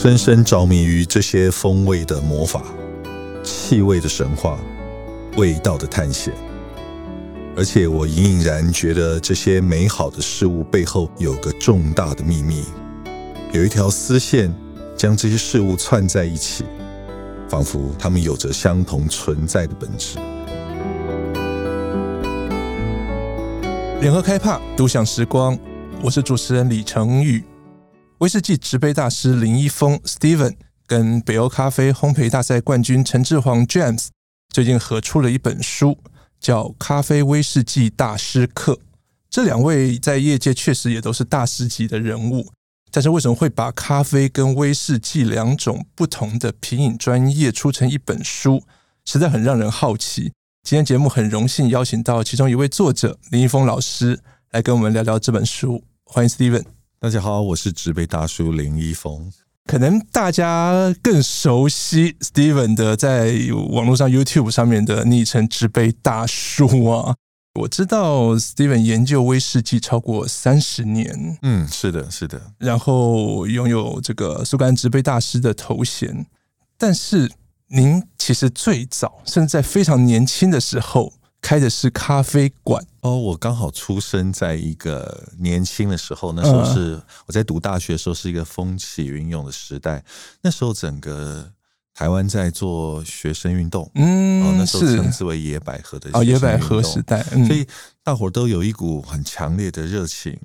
深深着迷于这些风味的魔法、气味的神话、味道的探险，而且我隐隐然觉得这些美好的事物背后有个重大的秘密，有一条丝线将这些事物串在一起，仿佛它们有着相同存在的本质。联合开帕，独享时光，我是主持人李成宇。威士忌直杯大师林一峰 Steven 跟北欧咖啡烘焙大赛冠军陈志煌 James 最近合出了一本书，叫《咖啡威士忌大师课》。这两位在业界确实也都是大师级的人物，但是为什么会把咖啡跟威士忌两种不同的品饮专业出成一本书，实在很让人好奇。今天节目很荣幸邀请到其中一位作者林一峰老师来跟我们聊聊这本书，欢迎 Steven。大家好，我是植被大叔林一峰。可能大家更熟悉 Steven 的在网络上 YouTube 上面的昵称“植被大叔”啊。我知道 Steven 研究威士忌超过三十年，嗯，是的，是的。然后拥有这个苏格兰植杯大师的头衔，但是您其实最早甚至在非常年轻的时候。开的是咖啡馆哦，我刚好出生在一个年轻的时候，那时候是我在读大学的时候，是一个风起云涌的时代。那时候整个台湾在做学生运动，嗯，那时候称之为野百合的哦，野百合时代，所以大伙都有一股很强烈的热情。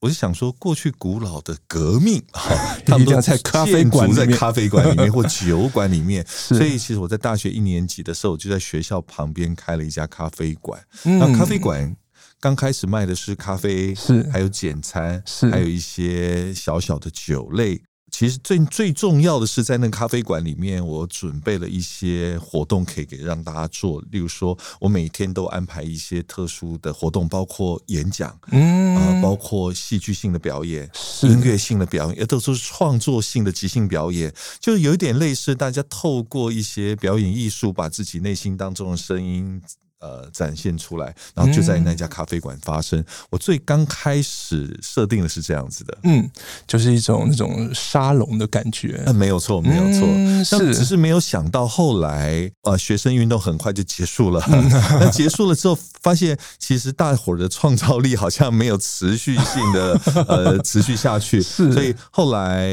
我就想说，过去古老的革命，他们都在咖啡馆，在咖啡馆里面或酒馆里面。所以，其实我在大学一年级的时候，就在学校旁边开了一家咖啡馆。那咖啡馆刚开始卖的是咖啡，是还有简餐，是还有一些小小的酒类。其实最最重要的是，在那个咖啡馆里面，我准备了一些活动可以给让大家做。例如说，我每天都安排一些特殊的活动，包括演讲，嗯，啊，包括戏剧性的表演、音乐性的表演，也都是创作性的即兴表演，就有一点类似大家透过一些表演艺术，把自己内心当中的声音。呃，展现出来，然后就在那家咖啡馆发生。嗯、我最刚开始设定的是这样子的，嗯，就是一种那种沙龙的感觉。嗯，没有错，没有错，嗯、是只是没有想到后来，呃，学生运动很快就结束了。嗯、那结束了之后，发现其实大伙儿的创造力好像没有持续性的呃 持续下去，是，所以后来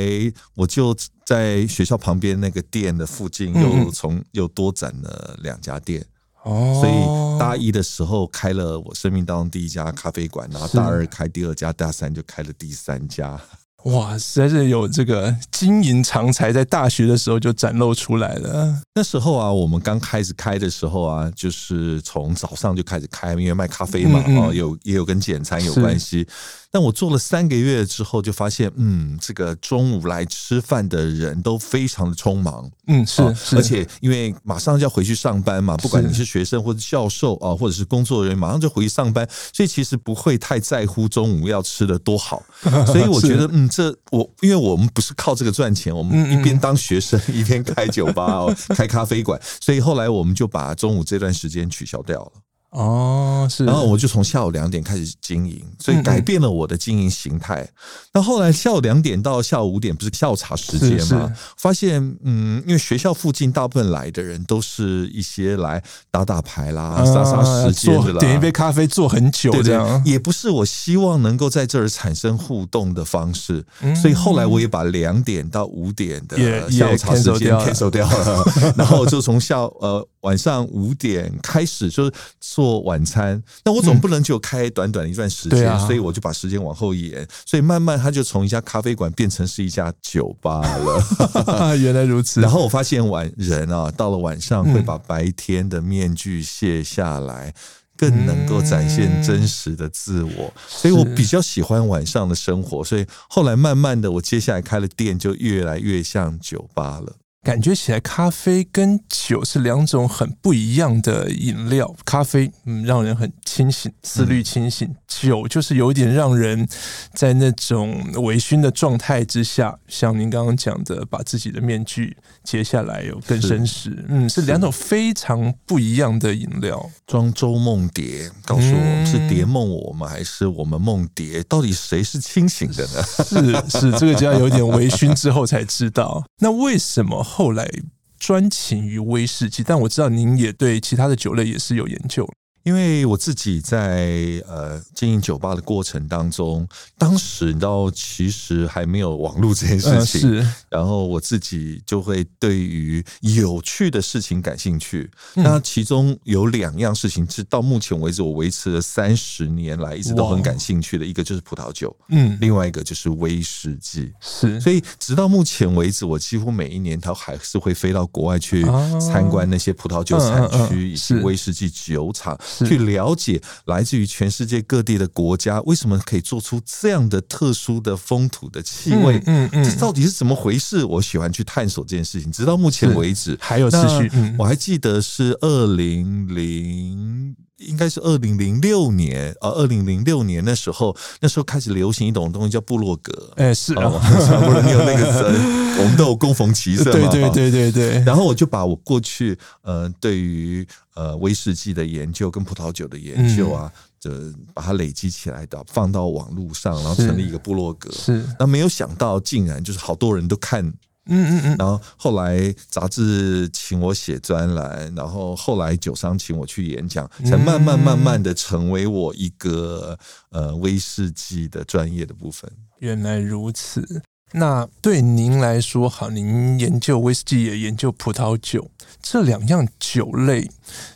我就在学校旁边那个店的附近又从、嗯、又多展了两家店。哦，所以大一的时候开了我生命当中第一家咖啡馆，然后大二开第二家，大三就开了第三家。哇，实在是有这个经营长才，在大学的时候就展露出来了。那时候啊，我们刚开始开的时候啊，就是从早上就开始开，因为卖咖啡嘛，哦，有也有跟简餐有关系。但我做了三个月之后，就发现，嗯，这个中午来吃饭的人都非常的匆忙，嗯，是，而且因为马上就要回去上班嘛，不管你是学生或者教授啊，或者是工作人员，马上就回去上班，所以其实不会太在乎中午要吃的多好。所以我觉得，嗯，这我因为我们不是靠这个赚钱，我们一边当学生一边开酒吧哦，开咖啡馆，所以后来我们就把中午这段时间取消掉了。哦，是，然后我就从下午两点开始经营，所以改变了我的经营形态。那、嗯、后来下午两点到下午五点不是下午茶时间吗？发现，嗯，因为学校附近大部分来的人都是一些来打打牌啦、杀杀、啊、时间的啦，点一杯咖啡坐很久这样，也不是我希望能够在这儿产生互动的方式。嗯、所以后来我也把两点到五点的下午茶时间 cancel 掉了，然后就从下午呃。晚上五点开始就是做晚餐，那我总不能就开短短的一段时间，嗯啊、所以我就把时间往后延，所以慢慢他就从一家咖啡馆变成是一家酒吧了。原来如此。然后我发现晚人啊，到了晚上会把白天的面具卸下来，更能够展现真实的自我，所以我比较喜欢晚上的生活。所以后来慢慢的，我接下来开了店，就越来越像酒吧了。感觉起来，咖啡跟酒是两种很不一样的饮料。咖啡，嗯，让人很清醒，思虑清醒；酒就是有点让人在那种微醺的状态之下，像您刚刚讲的，把自己的面具揭下来，有更深实，嗯，是两种非常不一样的饮料。庄周梦蝶，告诉我们是蝶梦我们，还是我们梦蝶？到底谁是清醒的呢？是是，这个就要有点微醺之后才知道。那为什么后来专情于威士忌？但我知道您也对其他的酒类也是有研究。因为我自己在呃经营酒吧的过程当中，当时你知道其实还没有网络这件事情，是。然后我自己就会对于有趣的事情感兴趣。那其中有两样事情是到目前为止我维持了三十年来一直都很感兴趣的，一个就是葡萄酒，嗯，另外一个就是威士忌，是。所以直到目前为止，我几乎每一年他还是会飞到国外去参观那些葡萄酒产区以及威士忌酒厂。去了解来自于全世界各地的国家为什么可以做出这样的特殊的风土的气味，嗯嗯，这到底是怎么回事？我喜欢去探索这件事情。直到目前为止，还有持续。我还记得是二零零，应该是二零零六年啊，二零零六年那时候，那时候开始流行一种东西叫部落格。哎，是啊，不是你有那个词，我们都有共逢其色嘛。对对对对对。然后我就把我过去呃对于。呃，威士忌的研究跟葡萄酒的研究啊，就把它累积起来的，放到网络上，然后成立一个部落格。是，那没有想到，竟然就是好多人都看。嗯嗯嗯。然后后来杂志请我写专栏，然后后来酒商请我去演讲，才慢慢慢慢的成为我一个呃威士忌的专业的部分。原来如此。那对您来说，好，您研究威士忌也研究葡萄酒，这两样酒类，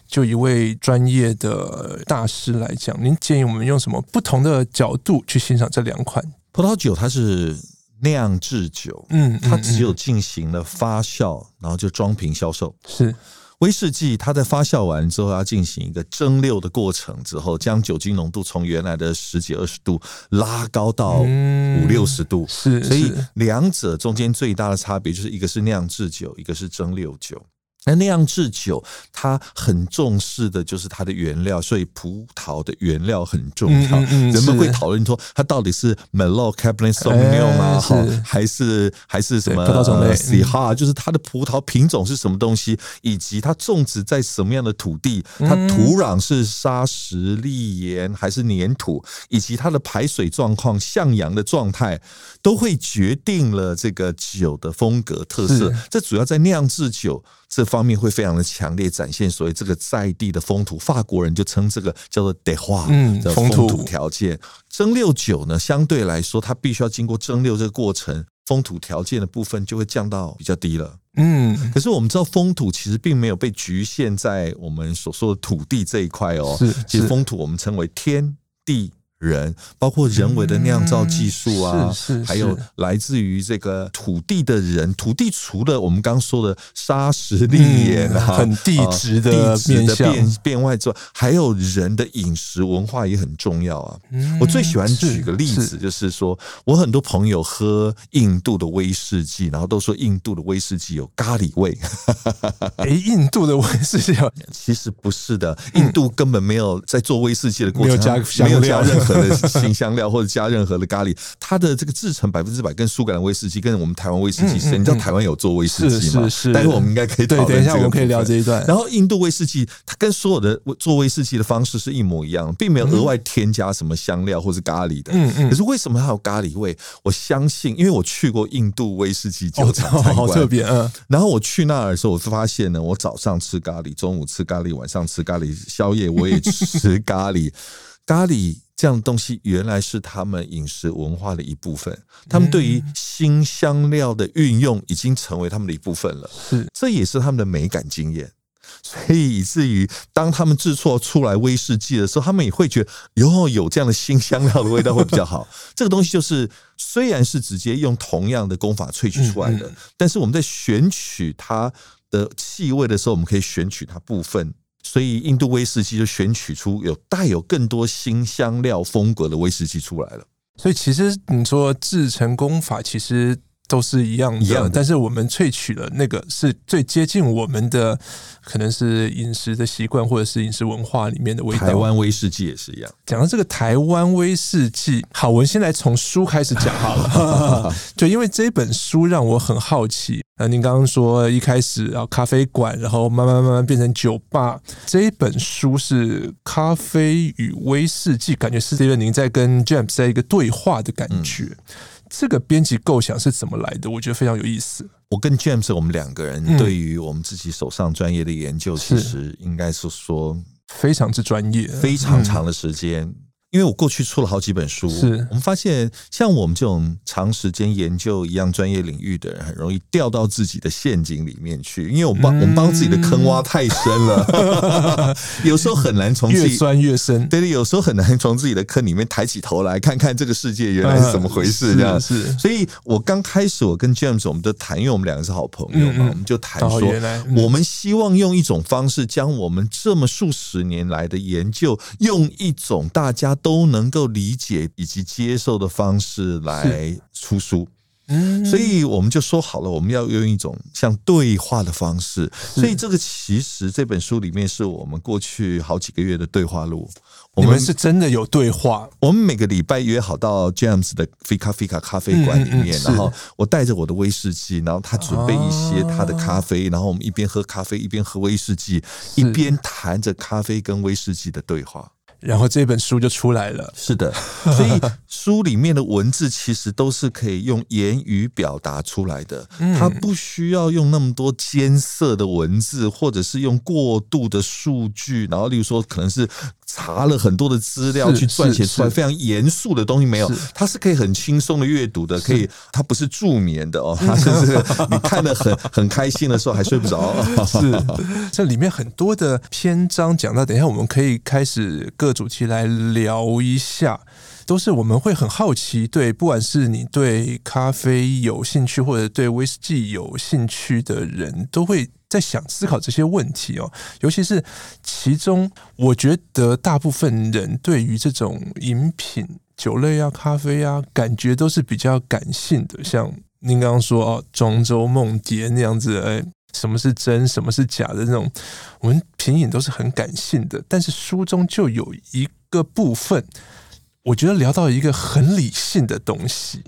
就一位专业的大师来讲，您建议我们用什么不同的角度去欣赏这两款葡萄酒？它是酿制酒，嗯，它只有进行了发酵，然后就装瓶销售，是。威士忌，它在发酵完之后要进行一个蒸馏的过程，之后将酒精浓度从原来的十几二十度拉高到五六十度，是，所以两者中间最大的差别就是一个是酿制酒，一个是蒸馏酒。那酿制酒，它很重视的就是它的原料，所以葡萄的原料很重要。嗯嗯、人们会讨论说，它到底是 Merlot、Cabernet Sauvignon 还是还是什么葡萄种类？Syrah，就是它的葡萄品种是什么东西，以及它种植在什么样的土地，它土壤是砂石、砾岩还是粘土，以及它的排水状况、向阳的状态，都会决定了这个酒的风格特色。这主要在酿制酒。这方面会非常的强烈展现，所以这个在地的风土，法国人就称这个叫做 terroir 的风土条件。蒸馏酒呢，相对来说，它必须要经过蒸馏这个过程，风土条件的部分就会降到比较低了。嗯，可是我们知道，风土其实并没有被局限在我们所说的土地这一块哦。是，其实风土我们称为天地。人包括人为的酿造技术啊，还有来自于这个土地的人，土地除了我们刚刚说的砂石、礫岩啊，很地质的地质的变变外之外，还有人的饮食文化也很重要啊。我最喜欢举个例子，就是说我很多朋友喝印度的威士忌，然后都说印度的威士忌有咖喱味。哎，印度的威士忌 其实不是的，印度根本没有在做威士忌的过程，没有加没有加任何。的新香料或者加任何的咖喱，它的这个制成百分之百跟苏格兰威士忌跟我们台湾威士忌是，你知道台湾有做威士忌吗？是是是，待会我们应该可以讨论。等一下我们可以聊这一段。然后印度威士忌，它跟所有的做威士忌的方式是一模一样，并没有额外添加什么香料或是咖喱的。嗯嗯。可是为什么它有咖喱味？我相信，因为我去过印度威士忌酒厂参观，好特别。嗯。然后我去那儿的时候，我发现呢，我早上吃咖喱，中午吃咖喱，晚上吃咖喱，宵夜我也吃咖喱，咖喱。这样的东西原来是他们饮食文化的一部分，他们对于新香料的运用已经成为他们的一部分了。是，这也是他们的美感经验。所以以至于当他们制作出来威士忌的时候，他们也会觉得，哟，有这样的新香料的味道会比较好。这个东西就是虽然是直接用同样的功法萃取出来的，但是我们在选取它的气味的时候，我们可以选取它部分。所以印度威士忌就选取出有带有更多新香料风格的威士忌出来了。所以其实你说制成功法，其实都是一样的，一样的，但是我们萃取了那个是最接近我们的，可能是饮食的习惯或者是饮食文化里面的味道。台湾威士忌也是一样。讲到这个台湾威士忌，好，我们先来从书开始讲好了。对，因为这本书让我很好奇。那您刚刚说一开始啊，咖啡馆，然后慢慢慢慢变成酒吧。这一本书是咖啡与威士忌，感觉是这个您在跟 James 在一个对话的感觉。嗯这个编辑构想是怎么来的？我觉得非常有意思。我跟 James 我们两个人对于我们自己手上专业的研究，其实应该是说非常之专业，非常长的时间。因为我过去出了好几本书，是我们发现像我们这种长时间研究一样专业领域的人，很容易掉到自己的陷阱里面去。因为我们帮我们帮自己的坑挖太深了，有时候很难从自己越钻越深。对对，有时候很难从自己的坑里面抬起头来看看这个世界原来是怎么回事。这样是，所以我刚开始我跟 James 我们都谈，因为我们两个是好朋友嘛，我们就谈说，我们希望用一种方式将我们这么数十年来的研究，用一种大家。都能够理解以及接受的方式来出书，嗯，所以我们就说好了，我们要用一种像对话的方式。所以这个其实这本书里面是我们过去好几个月的对话录。我们是真的有对话。我们每个礼拜约好到 James 的 Fika Fika 咖啡馆里面，然后我带着我的威士忌，然后他准备一些他的咖啡，然后我们一边喝咖啡一边喝威士忌，一边谈着咖啡跟威士忌的对话。然后这本书就出来了。是的，所以书里面的文字其实都是可以用言语表达出来的，它不需要用那么多艰涩的文字，或者是用过度的数据，然后例如说可能是。查了很多的资料去撰写出来非常严肃的东西，没有，它是可以很轻松的阅读的，可以，它不是助眠的哦，它是你看的很 很开心的时候还睡不着。是，这里面很多的篇章讲到，等一下我们可以开始各主题来聊一下，都是我们会很好奇，对，不管是你对咖啡有兴趣或者对威士忌有兴趣的人都会。在想思考这些问题哦，尤其是其中，我觉得大部分人对于这种饮品、酒类啊、咖啡啊，感觉都是比较感性的。像您刚刚说哦，庄周梦蝶那样子，哎，什么是真，什么是假的那种，我们品饮都是很感性的。但是书中就有一个部分，我觉得聊到一个很理性的东西。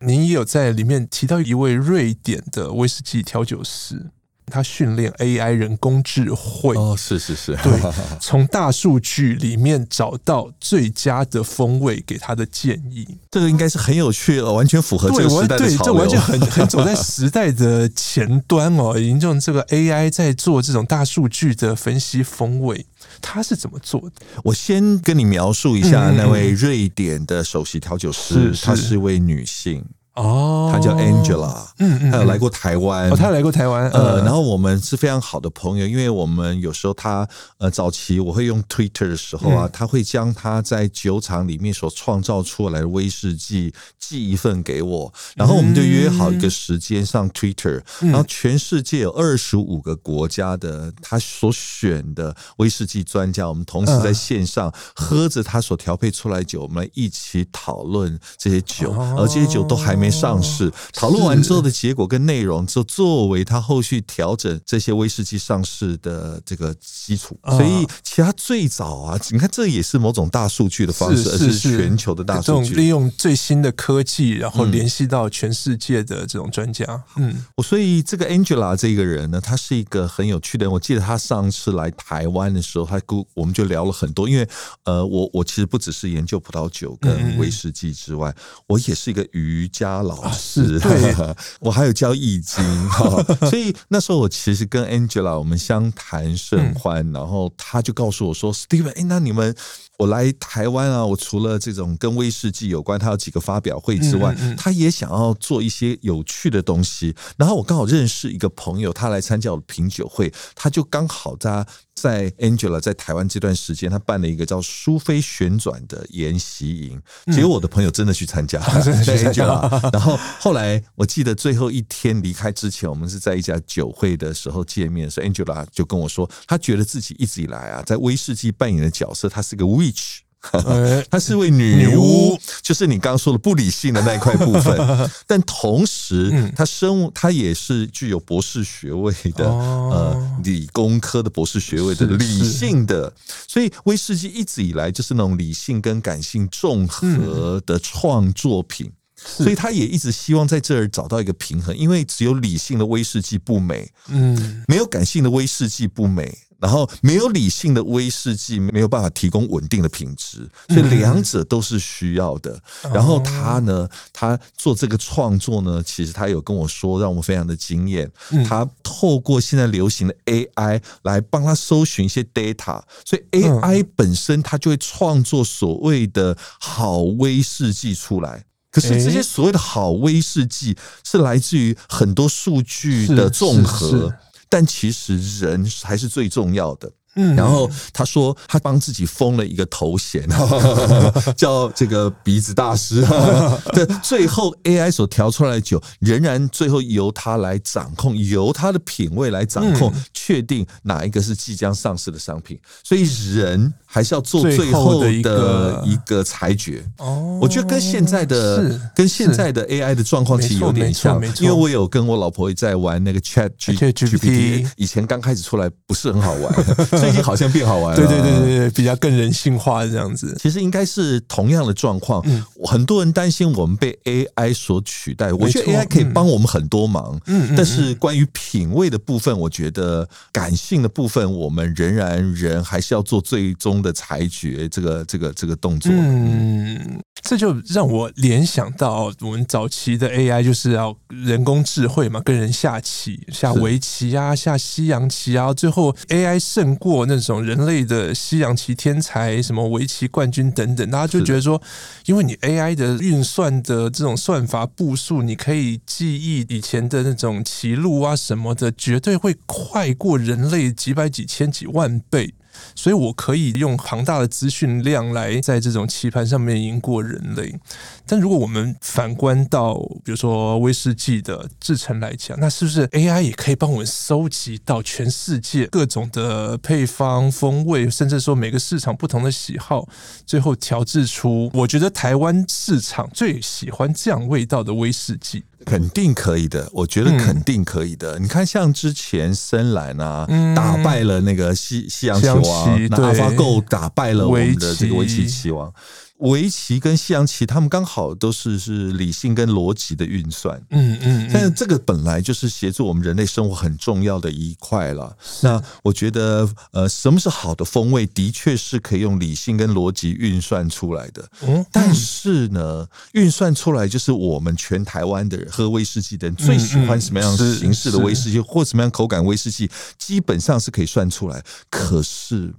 您也有在里面提到一位瑞典的威士忌调酒师。他训练 AI 人工智慧。哦，是是是，对，从大数据里面找到最佳的风味给他的建议，这个应该是很有趣了，完全符合这个时代的潮流，对，这完全很 很走在时代的前端哦，已经用这个 AI 在做这种大数据的分析风味，他是怎么做的？我先跟你描述一下那位瑞典的首席调酒师，她是一位女性。哦，他叫 Angela，嗯嗯，他有来过台湾，哦，他有来过台湾，呃，然后我们是非常好的朋友，因为我们有时候他呃早期我会用 Twitter 的时候啊，他会将他在酒厂里面所创造出来的威士忌寄一份给我，然后我们就约好一个时间上 Twitter，然后全世界有二十五个国家的他所选的威士忌专家，我们同时在线上喝着他所调配出来酒，我们来一起讨论这些酒，而这些酒都还没。上市讨论完之后的结果跟内容，就作为他后续调整这些威士忌上市的这个基础。所以，其他最早啊，你看这也是某种大数据的方式，而是全球的大数据，利用最新的科技，然后联系到全世界的这种专家。嗯，我所以这个 Angela 这个人呢，他是一个很有趣的人。我记得他上次来台湾的时候，他跟我们就聊了很多。因为呃，我我其实不只是研究葡萄酒跟威士忌之外，我也是一个瑜伽。老师，对，我还有教易经，所以那时候我其实跟 Angela 我们相谈甚欢，然后他就告诉我说：“Steven，哎，那你们。”我来台湾啊，我除了这种跟威士忌有关，他有几个发表会之外，他也想要做一些有趣的东西。然后我刚好认识一个朋友，他来参加我的品酒会，他就刚好在在 Angela 在台湾这段时间，他办了一个叫“苏菲旋转”的研习营。结果我的朋友真的去参加了，在 Angela。然后后来我记得最后一天离开之前，我们是在一家酒会的时候见面，所以 Angela 就跟我说，他觉得自己一直以来啊，在威士忌扮演的角色，他是个 witch。她是位女巫，就是你刚刚说的不理性的那一块部分。但同时，她生物她也是具有博士学位的，呃，理工科的博士学位的理性的，所以威士忌一直以来就是那种理性跟感性综合的创作品。所以他也一直希望在这儿找到一个平衡，因为只有理性的威士忌不美，嗯，没有感性的威士忌不美，然后没有理性的威士忌没有办法提供稳定的品质，所以两者都是需要的。然后他呢，他做这个创作呢，其实他有跟我说，让我非常的惊艳。他透过现在流行的 AI 来帮他搜寻一些 data，所以 AI 本身它就会创作所谓的好威士忌出来。可是这些所谓的好威士忌是来自于很多数据的综合，但其实人还是最重要的。嗯，然后他说他帮自己封了一个头衔，叫这个鼻子大师。对，最后 AI 所调出来的酒，仍然最后由他来掌控，由他的品味来掌控，确定哪一个是即将上市的商品。所以人还是要做最后的一个裁决。哦，我觉得跟现在的跟现在的 AI 的状况其实有点像，因为我有跟我老婆也在玩那个 Chat GPT，以前刚开始出来不是很好玩。最近好像变好玩了，对对对对对，比较更人性化这样子。其实应该是同样的状况，很多人担心我们被 AI 所取代。我觉得 AI 可以帮我们很多忙，嗯，但是关于品味的部分，我觉得感性的部分，我们仍然人还是要做最终的裁决，这个这个这个动作。嗯，这就让我联想到我们早期的 AI 就是要人工智慧嘛，跟人下棋，下围棋啊，下西洋棋啊，最后 AI 胜过。那种人类的西洋棋天才，什么围棋冠军等等，大家就觉得说，因为你 AI 的运算的这种算法步数，你可以记忆以前的那种棋路啊什么的，绝对会快过人类几百几千几万倍。所以，我可以用庞大的资讯量来在这种棋盘上面赢过人类。但如果我们反观到，比如说威士忌的制成来讲，那是不是 AI 也可以帮我们收集到全世界各种的配方、风味，甚至说每个市场不同的喜好，最后调制出我觉得台湾市场最喜欢这样味道的威士忌？肯定可以的，我觉得肯定可以的。嗯、你看，像之前深蓝啊，嗯、打败了那个西西洋棋王，那 AlphaGo 打败了我们的这个围棋棋王。围棋跟西洋棋，他们刚好都是是理性跟逻辑的运算，嗯嗯，但是这个本来就是协助我们人类生活很重要的一块了。那我觉得，呃，什么是好的风味，的确是可以用理性跟逻辑运算出来的。嗯，但是呢，运算出来就是我们全台湾的人喝威士忌的人最喜欢什么样形式的威士忌，或什么样口感威士忌，基本上是可以算出来。可是。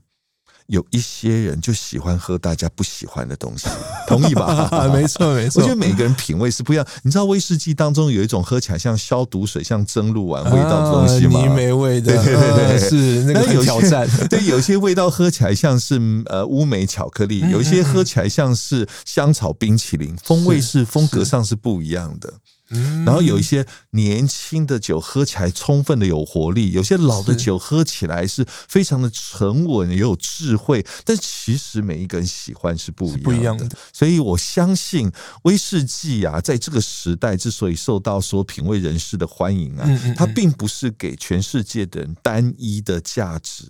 有一些人就喜欢喝大家不喜欢的东西，同意吧？没错，没错。我觉得每个人品味是不一样。你知道威士忌当中有一种喝起来像消毒水、像蒸露丸味道的东西吗？泥煤味的，对对对，是那个很挑战。对，有些味道喝起来像是呃乌梅巧克力，有一些喝起来像是香草冰淇淋，风味是风格上是不一样的。然后有一些年轻的酒喝起来充分的有活力，有些老的酒喝起来是非常的沉稳也有智慧。但其实每一个人喜欢是不一样的，不一样的。所以我相信威士忌啊，在这个时代之所以受到所有品味人士的欢迎啊，它并不是给全世界的人单一的价值。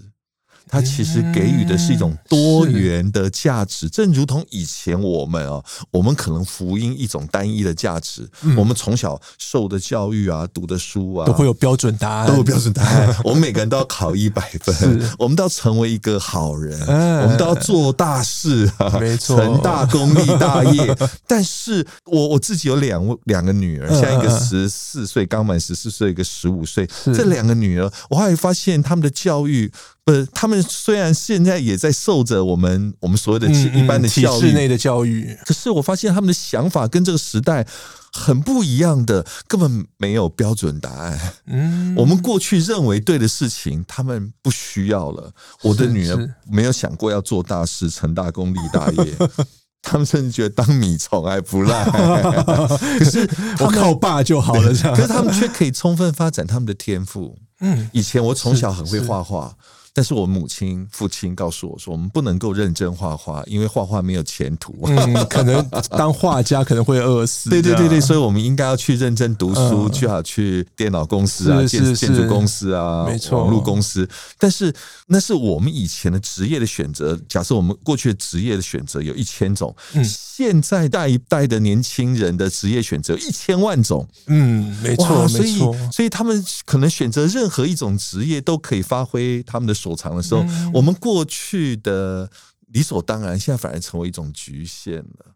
它其实给予的是一种多元的价值，正如同以前我们啊，我们可能福音一种单一的价值。我们从小受的教育啊，读的书啊，都会有标准答案，都有标准答案。我们每个人都要考一百分，我们都要成为一个好人，我们都要做大事啊，没错，成大功立大业。但是我我自己有两位两个女儿，像一个十四岁刚满十四岁，一个十五岁，这两个女儿，我后来发现他们的教育。不是，他们虽然现在也在受着我们我们所谓的一般的教育，体制内的教育，可是我发现他们的想法跟这个时代很不一样的，根本没有标准答案。嗯，我们过去认为对的事情，他们不需要了。我的女儿没有想过要做大事、成大功、立大业，他们甚至觉得当米虫还不赖。可是我靠爸就好了，这样。可是他们却可以充分发展他们的天赋。嗯，以前我从小很会画画。但是我母亲、父亲告诉我说，我们不能够认真画画，因为画画没有前途。嗯，可能当画家可能会饿死。对对对对，所以我们应该要去认真读书，最好去电脑公司啊、建建筑公司啊、没错，网络公司。但是那是我们以前的职业的选择。假设我们过去的职业的选择有一千种，嗯，现在代一代的年轻人的职业选择有一千万种。嗯，没错，所以所以他们可能选择任何一种职业都可以发挥他们的所长的时候，我们过去的理所当然，现在反而成为一种局限了。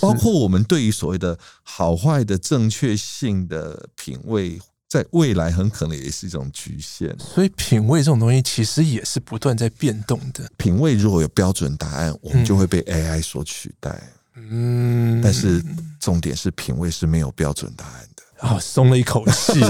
包括我们对于所谓的好坏的正确性的品味，在未来很可能也是一种局限。所以，品味这种东西其实也是不断在变动的。品味如果有标准答案，我们就会被 AI 所取代。嗯，但是重点是，品味是没有标准答案的。啊，松了一口气。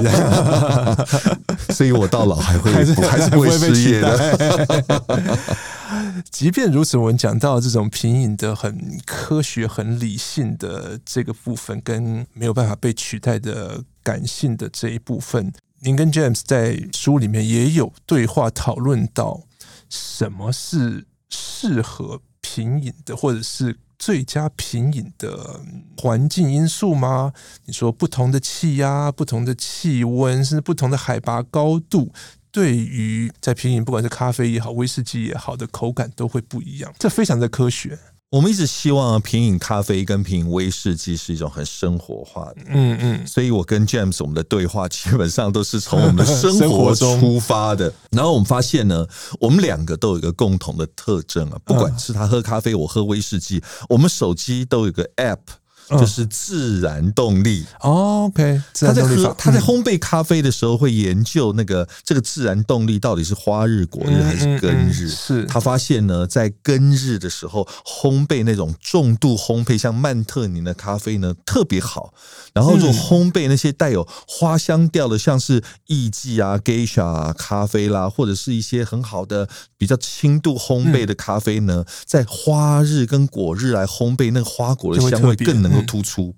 所以我到老还会还是还是不会失业的。即便如此，我们讲到这种平饮的很科学、很理性的这个部分，跟没有办法被取代的感性的这一部分，您跟 James 在书里面也有对话讨论到，什么是适合平饮的，或者是最佳品饮的环境因素吗？你说不同的气压、不同的气温，甚至不同的海拔高度。对于在品饮，不管是咖啡也好，威士忌也好的口感都会不一样，这非常的科学。我们一直希望品饮咖啡跟品饮威士忌是一种很生活化的，嗯嗯，所以我跟 James 我们的对话基本上都是从我们的生活 出发的。然后我们发现呢，我们两个都有一个共同的特征啊，不管是他喝咖啡，我喝威士忌，我们手机都有个 App。就是自然动力。OK，他在喝他在烘焙咖啡的时候会研究那个这个自然动力到底是花日、果日还是根日。是他发现呢，在根日的时候烘焙那种重度烘焙，像曼特宁的咖啡呢特别好。然后如果烘焙那些带有花香调的，像是艺妓啊、Geisha 啊咖啡啦，或者是一些很好的比较轻度烘焙的咖啡呢，在花日跟果日来烘焙，那个花果的香味更能。都突出。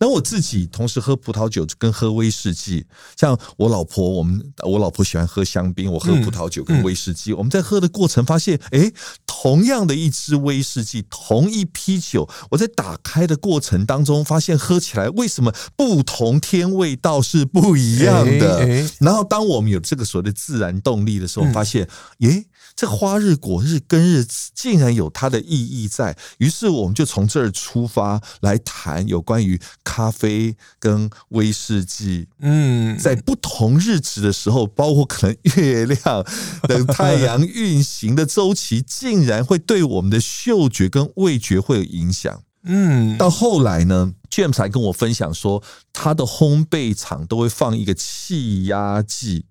那我自己同时喝葡萄酒跟喝威士忌，像我老婆，我们我老婆喜欢喝香槟，我喝葡萄酒跟威士忌。我们在喝的过程发现，诶，同样的一支威士忌，同一批酒，我在打开的过程当中发现，喝起来为什么不同天味道是不一样的？然后当我们有这个所谓的自然动力的时候，发现，诶。这花日、果日、根日竟然有它的意义在，于是我们就从这儿出发来谈有关于咖啡跟威士忌。嗯，在不同日子的时候，包括可能月亮 等太阳运行的周期，竟然会对我们的嗅觉跟味觉会有影响。嗯，到后来呢，James 还跟我分享说，他的烘焙厂都会放一个气压计。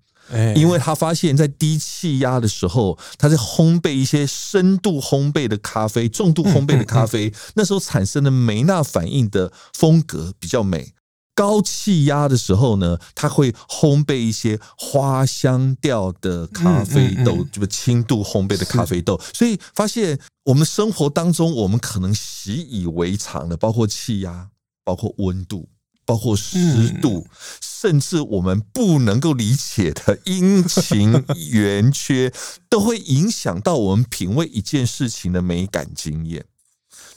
因为他发现，在低气压的时候，他在烘焙一些深度烘焙的咖啡、重度烘焙的咖啡，那时候产生的梅纳反应的风格比较美。高气压的时候呢，它会烘焙一些花香调的咖啡豆，就是轻度烘焙的咖啡豆。所以发现，我们生活当中我们可能习以为常的，包括气压，包括温度。包括湿度，甚至我们不能够理解的阴晴圆缺，都会影响到我们品味一件事情的美感经验。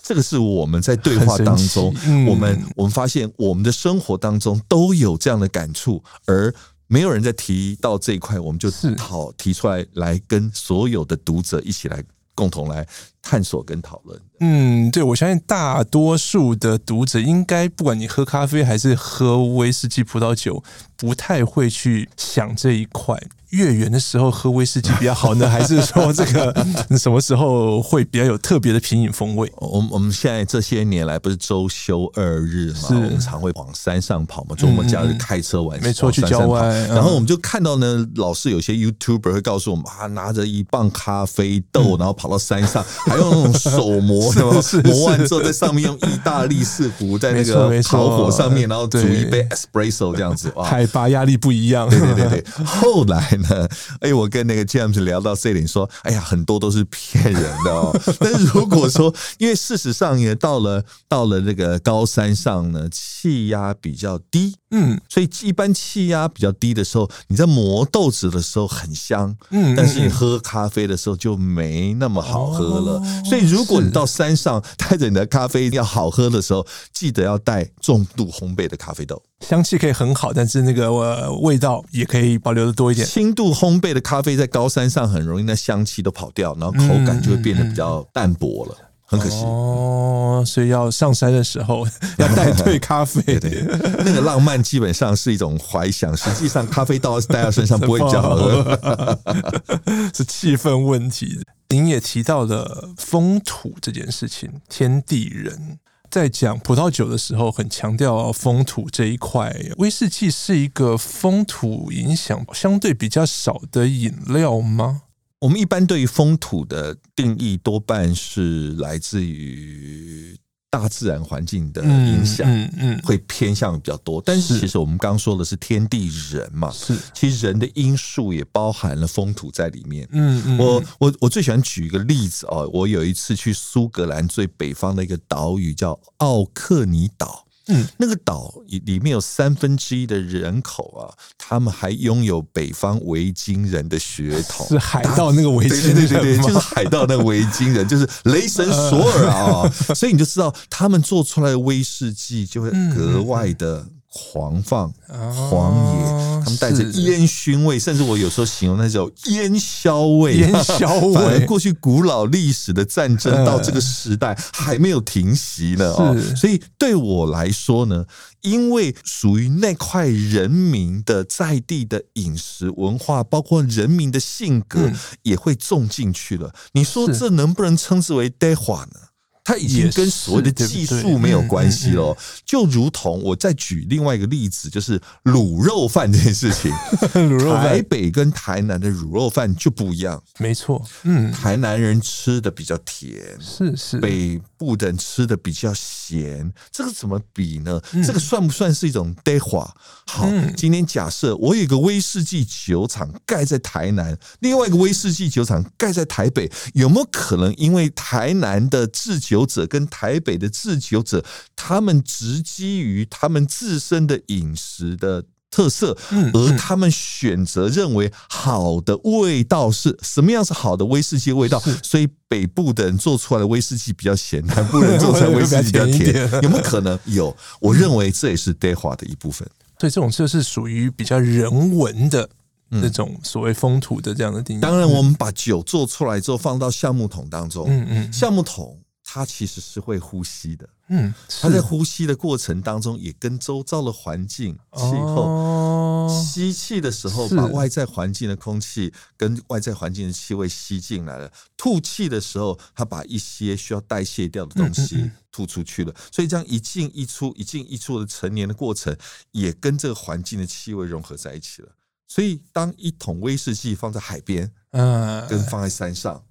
这个是我们在对话当中，我们我们发现我们的生活当中都有这样的感触，而没有人在提到这一块，我们就好提出来，来跟所有的读者一起来共同来探索跟讨论。嗯，对，我相信大多数的读者应该，不管你喝咖啡还是喝威士忌、葡萄酒，不太会去想这一块。月圆的时候喝威士忌比较好呢，还是说这个 什么时候会比较有特别的品饮风味？我们我们现在这些年来不是周休二日嘛，我们常会往山上跑嘛，周末假日开车玩，没错，去郊外。然后我们就看到呢，老是有些 YouTuber 会告诉我们啊，拿着一磅咖啡豆，然后跑到山上，还用那种手磨，磨完之后在上面用意大利式壶在那个烤火上面，然后煮一杯 Espresso 这样子，海拔压力不一样。对对对对，后来呢。哎，我跟那个 James 聊到这里，说，哎呀，很多都是骗人的哦。但是如果说，因为事实上也到了到了那个高山上呢，气压比较低，嗯，所以一般气压比较低的时候，你在磨豆子的时候很香，嗯，但是你喝咖啡的时候就没那么好喝了。所以如果你到山上带着你的咖啡要好喝的时候，记得要带重度烘焙的咖啡豆，香气可以很好，但是那个味道也可以保留的多一点。轻度烘焙的咖啡在高山上很容易那香气都跑掉，然后口感就会变得比较淡薄了。很可惜哦，所以要上山的时候 要带对咖啡。对，对，那个浪漫基本上是一种怀想，实际上咖啡倒带到身上不会比较好喝，是气氛问题。您也提到了风土这件事情，天地人在讲葡萄酒的时候很强调风土这一块。威士忌是一个风土影响相对比较少的饮料吗？我们一般对于风土的定义，多半是来自于大自然环境的影响，嗯嗯，会偏向比较多。但是其实我们刚刚说的是天地人嘛，是，其实人的因素也包含了风土在里面。嗯嗯，我我我最喜欢举一个例子哦，我有一次去苏格兰最北方的一个岛屿叫奥克尼岛。嗯，那个岛里面有三分之一的人口啊，他们还拥有北方维京人的血统，是海盗那个维京人，对对对对，就是海盗那个维京人，就是雷神索尔啊，所以你就知道他们做出来的威士忌就会格外的。狂放、狂野，他们带着烟熏味，甚至我有时候形容那种烟硝味。烟硝味，反而过去古老历史的战争到这个时代还没有停息呢。哦，所以对我来说呢，因为属于那块人民的在地的饮食文化，包括人民的性格，也会种进去了。你说这能不能称之为代化呢？它已经跟所谓的技术没有关系了，就如同我再举另外一个例子，就是卤肉饭这件事情。卤肉饭，台北跟台南的卤肉饭就不一样。没错，嗯，台南人吃的比较甜，是是，北部的人吃的比较咸，这个怎么比呢？这个算不算是一种代化？好，今天假设我有一个威士忌酒厂盖在台南，另外一个威士忌酒厂盖在台北，有没有可能因为台南的制酒酒者跟台北的制酒者，他们直基于他们自身的饮食的特色，而他们选择认为好的味道是什么样？是好的威士忌味道，所以北部的人做出来的威士忌比较咸，南部人做出来的威士忌比较甜，有没有可能？有，我认为这也是德化的一部分。所以这种就是属于比较人文的那种所谓风土的这样的定义。当然，我们把酒做出来之后放到橡木桶当中，嗯嗯，橡木桶。它其实是会呼吸的，嗯，它在呼吸的过程当中，也跟周遭的环境、气候吸气的时候，把外在环境的空气跟外在环境的气味吸进来了；吐气的时候，它把一些需要代谢掉的东西吐出去了。所以这样一进一出、一进一出的成年的过程，也跟这个环境的气味融合在一起了。所以，当一桶威士忌放在海边，嗯，跟放在山上。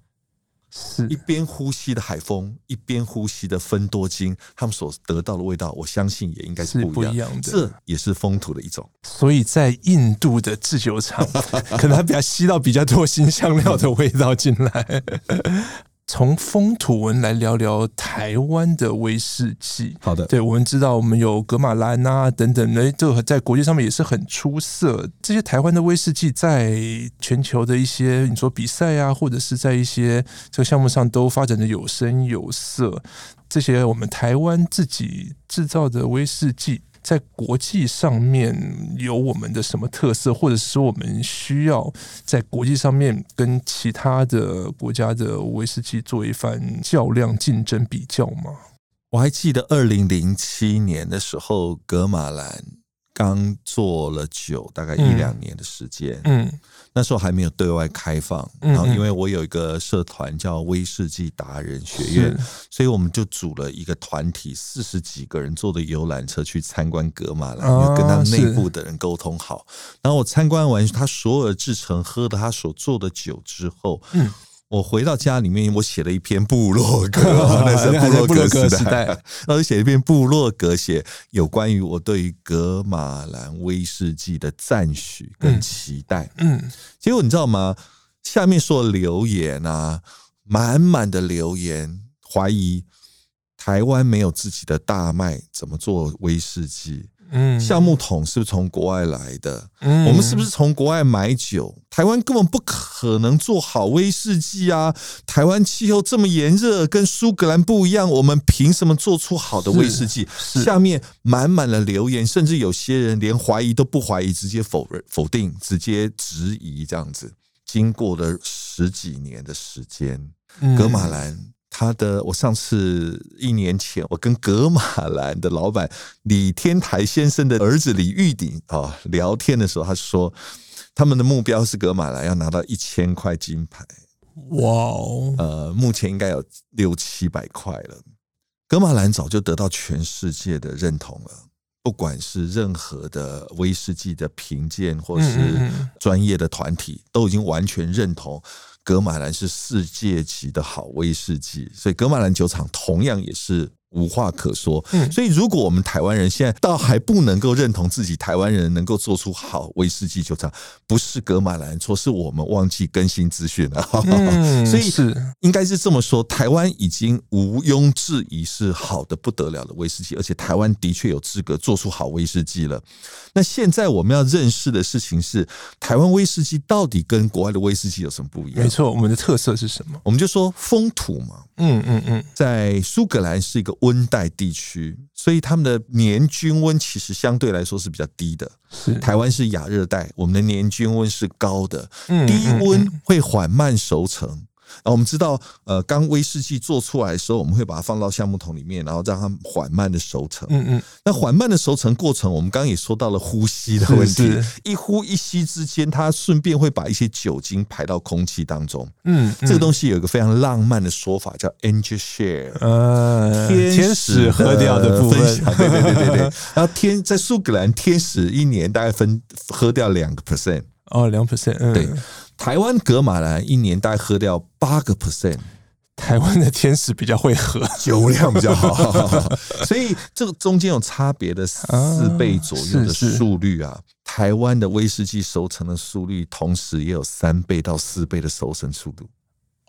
是一边呼吸的海风，一边呼吸的芬多精，他们所得到的味道，我相信也应该是不一样的。这也是风土的一种。所以在印度的制酒厂，可能它比较吸到比较多辛香料的味道进来。从风土文来聊聊台湾的威士忌。好的，对，我们知道我们有格玛兰啊等等，哎，这个在国际上面也是很出色。这些台湾的威士忌在全球的一些你说比赛啊，或者是在一些这个项目上都发展的有声有色。这些我们台湾自己制造的威士忌。在国际上面有我们的什么特色，或者是我们需要在国际上面跟其他的国家的威士忌做一番较量、竞争、比较吗？我还记得二零零七年的时候，格马兰刚做了酒，大概一两年的时间。嗯。嗯那时候还没有对外开放，然后因为我有一个社团叫威士忌达人学院，所以我们就组了一个团体，四十几个人坐的游览车去参观格马兰，跟他们内部的人沟通好。然后我参观完他所有的制程，喝的他所做的酒之后，嗯。我回到家里面，我写了一篇部落格，那是部落格时代。然后 写一篇部落格，写有关于我对于格马兰威士忌的赞许跟期待。嗯，结果你知道吗？下面说留言啊，满满的留言，怀疑台湾没有自己的大麦，怎么做威士忌？嗯，橡木桶是不是从国外来的？嗯，我们是不是从国外买酒？台湾根本不可能做好威士忌啊！台湾气候这么炎热，跟苏格兰不一样，我们凭什么做出好的威士忌？下面满满的留言，甚至有些人连怀疑都不怀疑，直接否认、否定，直接质疑这样子。经过了十几年的时间，格马兰。他的，我上次一年前，我跟格马兰的老板李天台先生的儿子李玉鼎啊聊天的时候，他说他们的目标是格马兰要拿到一千块金牌。哇哦，呃，目前应该有六七百块了。格马兰早就得到全世界的认同了，不管是任何的威士忌的评鉴，或是专业的团体，都已经完全认同。格马兰是世界级的好威士忌，所以格马兰酒厂同样也是。无话可说，嗯所以如果我们台湾人现在倒还不能够认同自己台湾人能够做出好威士忌酒厂，不是格马兰错，是我们忘记更新资讯了。所以是应该是这么说，台湾已经毋庸置疑是好的不得了的威士忌，而且台湾的确有资格做出好威士忌了。那现在我们要认识的事情是，台湾威士忌到底跟国外的威士忌有什么不一样？没错，我们的特色是什么？我们就说风土嘛。嗯嗯嗯，在苏格兰是一个温带地区，所以他们的年均温其实相对来说是比较低的。是台湾是亚热带，我们的年均温是高的，低温会缓慢熟成。然后我们知道，呃，刚威士忌做出来的时候，我们会把它放到橡木桶里面，然后让它缓慢的熟成。嗯嗯。那缓慢的熟成过程，我们刚刚也说到了呼吸的问题，一呼一吸之间，它顺便会把一些酒精排到空气当中。嗯，这个东西有一个非常浪漫的说法，叫 angel share，呃，天使喝掉的部分。对对对对对。然后天在苏格兰，天使一年大概分喝掉两个 percent。哦，两 percent。嗯，对。台湾格马兰一年大概喝掉八个 percent，台湾的天使比较会喝，酒量比较好，所以这个中间有差别的四倍左右的速率啊。台湾的威士忌熟成的速率，同时也有三倍到四倍的熟成速度。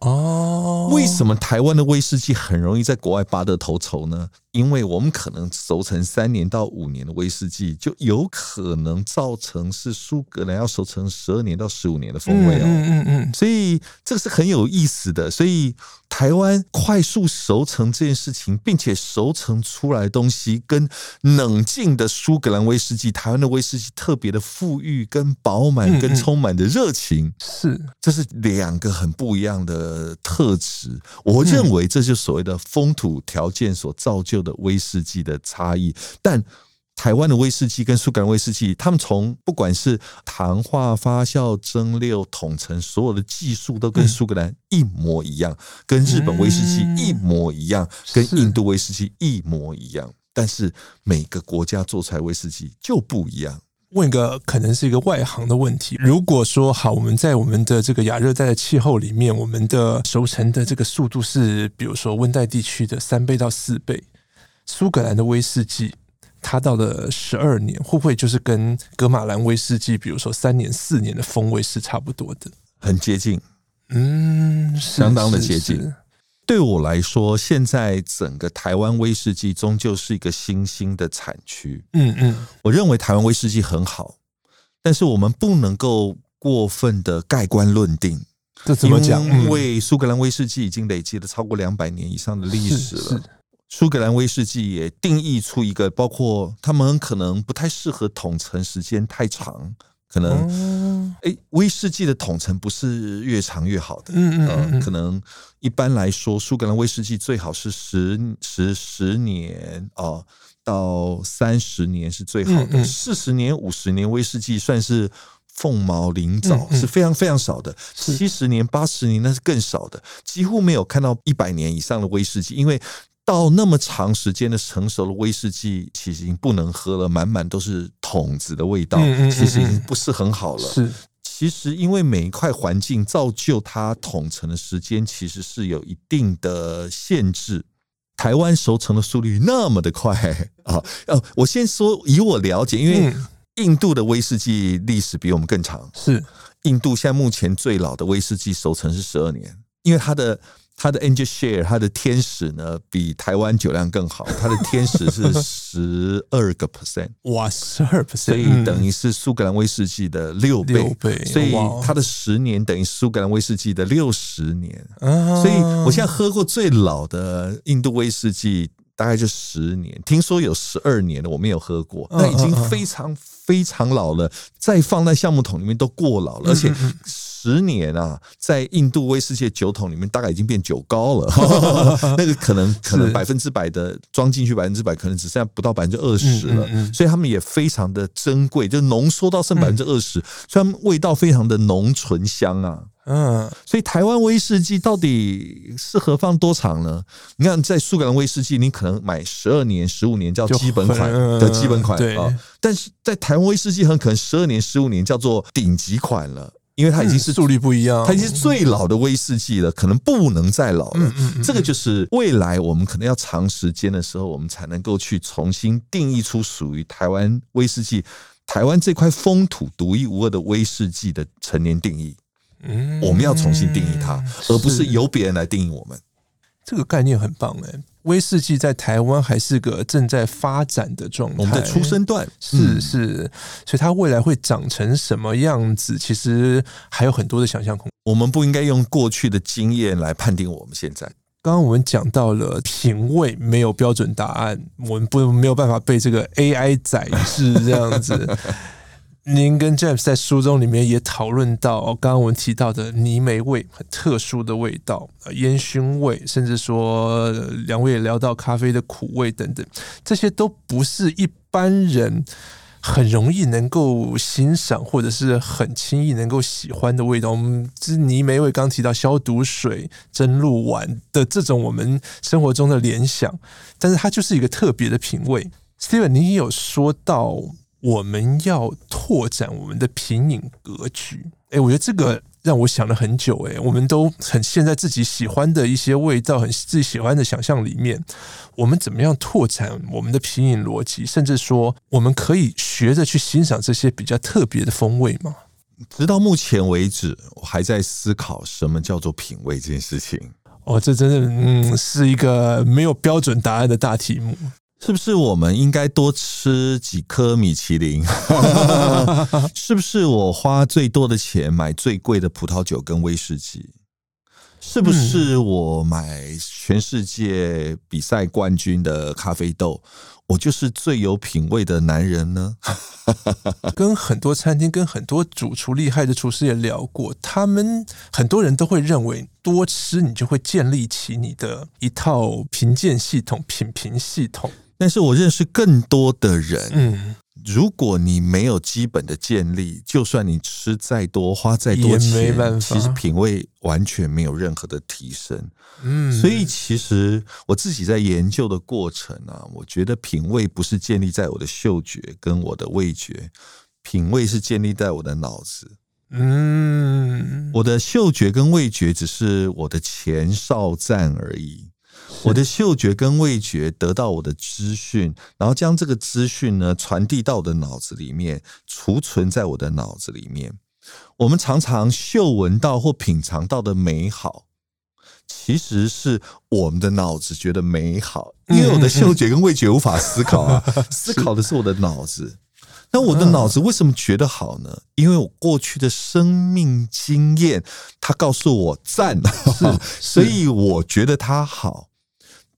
哦，为什么台湾的威士忌很容易在国外拔得头筹呢？因为我们可能熟成三年到五年的威士忌，就有可能造成是苏格兰要熟成十二年到十五年的风味哦。嗯嗯嗯，所以这个是很有意思的。所以台湾快速熟成这件事情，并且熟成出来的东西跟冷静的苏格兰威士忌，台湾的威士忌特别的富裕、跟饱满、跟充满的热情，是这是两个很不一样的。呃，特质，我认为这就是所谓的风土条件所造就的威士忌的差异。但台湾的威士忌跟苏格兰威士忌，他们从不管是糖化、发酵、蒸馏、桶陈，所有的技术都跟苏格兰一模一样，跟日本威士忌一模一样，跟印度威士忌一模一样。但是每个国家做出来威士忌就不一样。问一个可能是一个外行的问题：如果说好，我们在我们的这个亚热带的气候里面，我们的熟成的这个速度是，比如说温带地区的三倍到四倍，苏格兰的威士忌，它到了十二年，会不会就是跟格马兰威士忌，比如说三年四年的风味是差不多的？很接近，嗯，相当的接近。对我来说，现在整个台湾威士忌终究是一个新兴的产区。嗯嗯，我认为台湾威士忌很好，但是我们不能够过分的盖棺论定。这怎么讲？因为苏格兰威士忌已经累积了超过两百年以上的历史了。苏格兰威士忌也定义出一个，包括他们可能不太适合桶陈时间太长。可能，哎，威士忌的桶陈不是越长越好的，嗯嗯嗯，可能一般来说，苏格兰威士忌最好是十十十年哦，到三十年是最好的，四十年、五十年威士忌算是凤毛麟角，是非常非常少的，七十年、八十年那是更少的，几乎没有看到一百年以上的威士忌，因为。到那么长时间的成熟的威士忌，其实已经不能喝了，满满都是桶子的味道，其实已经不是很好了。是，其实因为每一块环境造就它桶成的时间，其实是有一定的限制。台湾熟成的速率那么的快 啊！呃，我先说以我了解，因为印度的威士忌历史比我们更长。是，印度现在目前最老的威士忌熟成是十二年，因为它的。它的 Angel Share，他的天使呢，比台湾酒量更好。他的天使是 十二个 percent，哇，十二 percent，所以等于是苏格兰威士忌的六倍，六倍。所以它的十年等于苏格兰威士忌的六十年。所以我现在喝过最老的印度威士忌。大概就十年，听说有十二年的，我没有喝过，那已经非常非常老了，再放在橡木桶里面都过老了，而且十年啊，在印度威士忌酒桶里面大概已经变酒高了，那个可能可能百分之百的装进去百分之百，可能只剩下不到百分之二十了，所以他们也非常的珍贵，就浓缩到剩百分之二十，所以他们味道非常的浓醇香啊。嗯，所以台湾威士忌到底适合放多长呢？你看，在苏格兰威士忌，你可能买十二年、十五年叫基本款的基本款啊，但是在台湾威士忌很可能十二年、十五年叫做顶级款了，因为它已经是速率不一样，它已经是最老的威士忌了，可能不能再老了。这个就是未来我们可能要长时间的时候，我们才能够去重新定义出属于台湾威士忌、台湾这块风土独一无二的威士忌的成年定义。嗯，我们要重新定义它，而不是由别人来定义我们。这个概念很棒哎，威士忌在台湾还是个正在发展的状态，我们的出生段是是，所以它未来会长成什么样子，其实还有很多的想象空间。我们不应该用过去的经验来判定我们现在。刚刚我们讲到了品味没有标准答案，我们不没有办法被这个 AI 宰制这样子。您跟 James 在书中里面也讨论到，刚刚我们提到的泥煤味很特殊的味道，烟熏味，甚至说两位也聊到咖啡的苦味等等，这些都不是一般人很容易能够欣赏或者是很轻易能够喜欢的味道。我们这泥煤味刚提到消毒水、蒸鹭丸的这种我们生活中的联想，但是它就是一个特别的品味。Steven，您也有说到。我们要拓展我们的品饮格局。哎，我觉得这个让我想了很久。哎，我们都很陷在自己喜欢的一些味道，很自己喜欢的想象里面。我们怎么样拓展我们的品饮逻辑？甚至说，我们可以学着去欣赏这些比较特别的风味吗？直到目前为止，我还在思考什么叫做品味这件事情。哦，这真的嗯是一个没有标准答案的大题目。是不是我们应该多吃几颗米其林？是不是我花最多的钱买最贵的葡萄酒跟威士忌？是不是我买全世界比赛冠军的咖啡豆？我就是最有品味的男人呢？跟很多餐厅、跟很多主厨厉害的厨师也聊过，他们很多人都会认为，多吃你就会建立起你的一套评鉴系统、品评系统。但是我认识更多的人，嗯，如果你没有基本的建立，就算你吃再多，花再多钱，也没办法，其实品味完全没有任何的提升。嗯，所以其实我自己在研究的过程啊，我觉得品味不是建立在我的嗅觉跟我的味觉，品味是建立在我的脑子。嗯，我的嗅觉跟味觉只是我的前哨站而已。我的嗅觉跟味觉得到我的资讯，然后将这个资讯呢传递到我的脑子里面，储存在我的脑子里面。我们常常嗅闻到或品尝到的美好，其实是我们的脑子觉得美好，因为我的嗅觉跟味觉无法思考啊，思考的是我的脑子。那我的脑子为什么觉得好呢？因为我过去的生命经验，它告诉我赞，所以我觉得它好。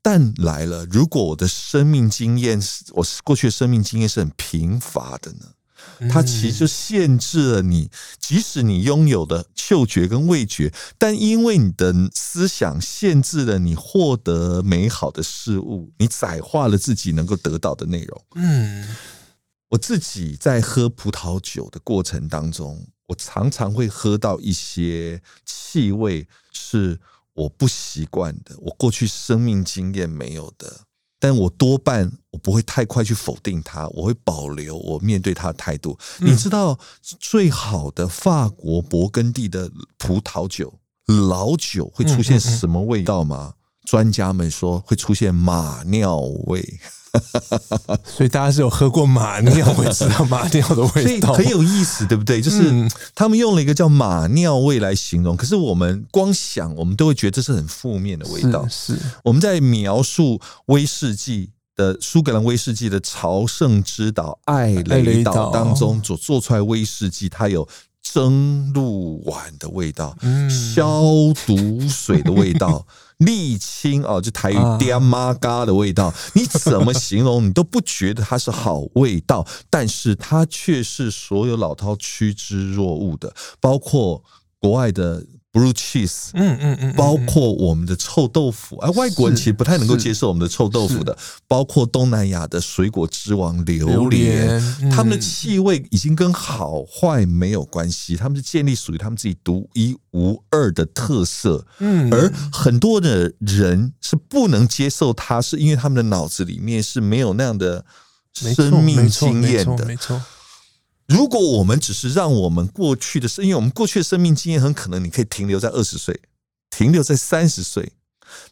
但来了，如果我的生命经验是我过去的生命经验是很贫乏的呢？它其实就限制了你，即使你拥有的嗅觉跟味觉，但因为你的思想限制了你获得美好的事物，你窄化了自己能够得到的内容。嗯，我自己在喝葡萄酒的过程当中，我常常会喝到一些气味是。我不习惯的，我过去生命经验没有的，但我多半我不会太快去否定它，我会保留我面对它的态度。嗯。你知道最好的法国勃艮第的葡萄酒老酒会出现什么味道吗？专家们说会出现马尿味。所以大家是有喝过马尿会知道马尿的味道，所以很有意思，对不对？就是他们用了一个叫马尿味来形容，可是我们光想，我们都会觉得这是很负面的味道。是，是我们在描述威士忌的苏格兰威士忌的朝圣之岛艾雷岛当中所做出来威士忌，它有。蒸鹿丸的味道，消毒水的味道，沥青哦，就台语爹妈嘎的味道，你怎么形容你都不觉得它是好味道，但是它却是所有老饕趋之若鹜的，包括国外的。Blue cheese，嗯嗯嗯，包括我们的臭豆腐，而外国人其实不太能够接受我们的臭豆腐的，包括东南亚的水果之王榴莲，他们的气味已经跟好坏没有关系，他们是建立属于他们自己独一无二的特色，嗯，而很多的人是不能接受它，是因为他们的脑子里面是没有那样的生命经验的，没错。如果我们只是让我们过去的生，因为我们过去的生命经验很可能你可以停留在二十岁，停留在三十岁，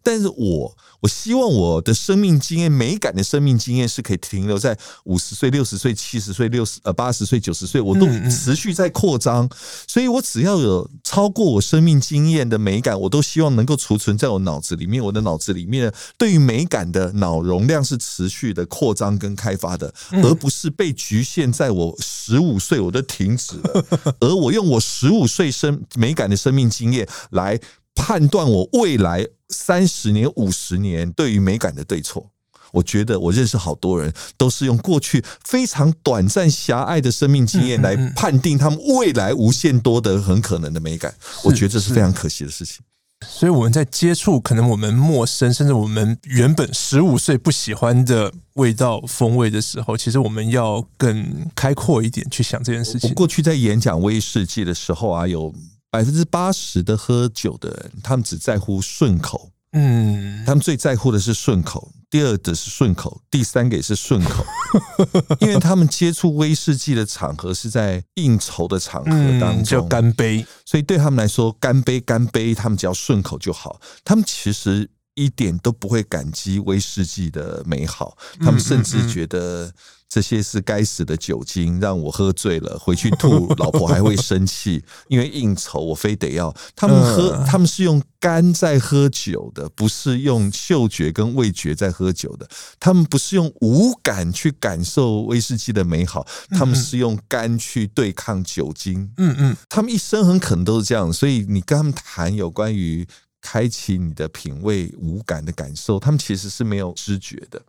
但是我。我希望我的生命经验、美感的生命经验是可以停留在五十岁、六十岁、七十岁、六十呃八十岁、九十岁，我都持续在扩张。所以我只要有超过我生命经验的美感，我都希望能够储存在我脑子里面。我的脑子里面对于美感的脑容量是持续的扩张跟开发的，而不是被局限在我十五岁我就停止了。而我用我十五岁生美感的生命经验来。判断我未来三十年、五十年对于美感的对错，我觉得我认识好多人都是用过去非常短暂、狭隘的生命经验来判定他们未来无限多的很可能的美感。我觉得这是非常可惜的事情。所以我们在接触可能我们陌生，甚至我们原本十五岁不喜欢的味道、风味的时候，其实我们要更开阔一点去想这件事情。我过去在演讲威士忌的时候啊，有。百分之八十的喝酒的人，他们只在乎顺口，嗯，他们最在乎的是顺口，第二的是顺口，第三个也是顺口，因为他们接触威士忌的场合是在应酬的场合当中，叫干杯，所以对他们来说，干杯干杯，他们只要顺口就好。他们其实一点都不会感激威士忌的美好，他们甚至觉得。这些是该死的酒精，让我喝醉了，回去吐，老婆还会生气。因为应酬，我非得要。他们喝，他们是用肝在喝酒的，不是用嗅觉跟味觉在喝酒的。他们不是用五感去感受威士忌的美好，他们是用肝去对抗酒精。嗯嗯，他们一生很可能都是这样。所以你跟他们谈有关于。开启你的品味五感的感受，他们其实是没有知觉的。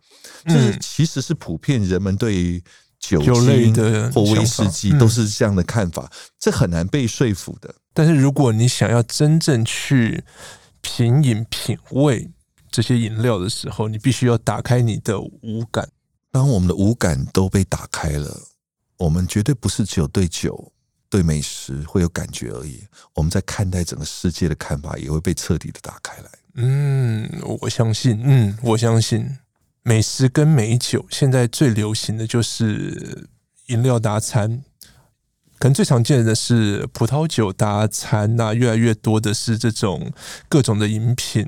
这、就是、其实是普遍人们对于酒精或威士忌都是这样的看法，这很难被说服的。但是如果你想要真正去品饮品味这些饮料的时候，你必须要打开你的五感。当我们的五感都被打开了，我们绝对不是只有对酒。对美食会有感觉而已，我们在看待整个世界的看法也会被彻底的打开来。嗯，我相信，嗯，我相信美食跟美酒现在最流行的就是饮料搭餐，可能最常见的是葡萄酒搭餐，那越来越多的是这种各种的饮品，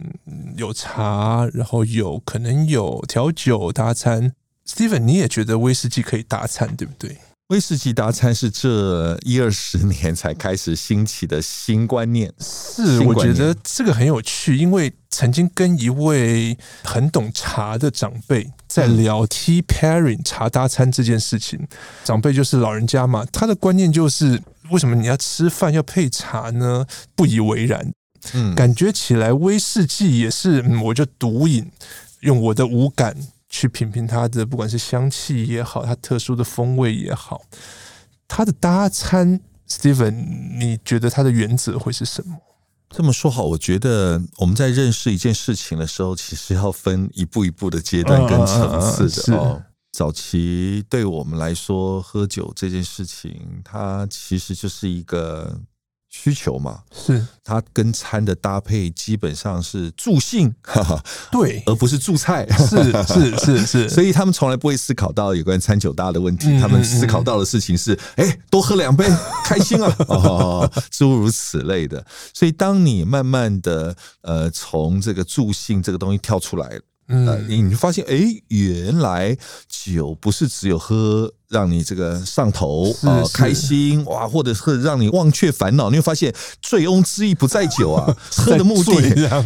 有茶，然后有可能有调酒搭餐。Steven，你也觉得威士忌可以搭餐，对不对？威士忌搭餐是这一二十年才开始兴起的新观念。是，我觉得这个很有趣，因为曾经跟一位很懂茶的长辈在聊 tea pairing 茶搭餐这件事情。长辈就是老人家嘛，他的观念就是为什么你要吃饭要配茶呢？不以为然。嗯，感觉起来威士忌也是，我就独饮，用我的五感。去品评它的，不管是香气也好，它特殊的风味也好，它的搭餐，Steven，你觉得它的原则会是什么？这么说好，我觉得我们在认识一件事情的时候，其实要分一步一步的阶段跟层次的哦。早期对我们来说，喝酒这件事情，它其实就是一个。需求嘛，是。它跟餐的搭配基本上是助兴，哈哈，对，而不是助菜，是是是是，所以他们从来不会思考到有关餐酒搭的问题，他们思考到的事情是，哎，多喝两杯，开心啊，哦，诸如此类的。所以当你慢慢的呃从这个助兴这个东西跳出来，嗯、呃，你发现，哎，原来酒不是只有喝。让你这个上头啊，开心哇，或者是让你忘却烦恼。你会发现，醉翁之意不在酒啊，喝的目的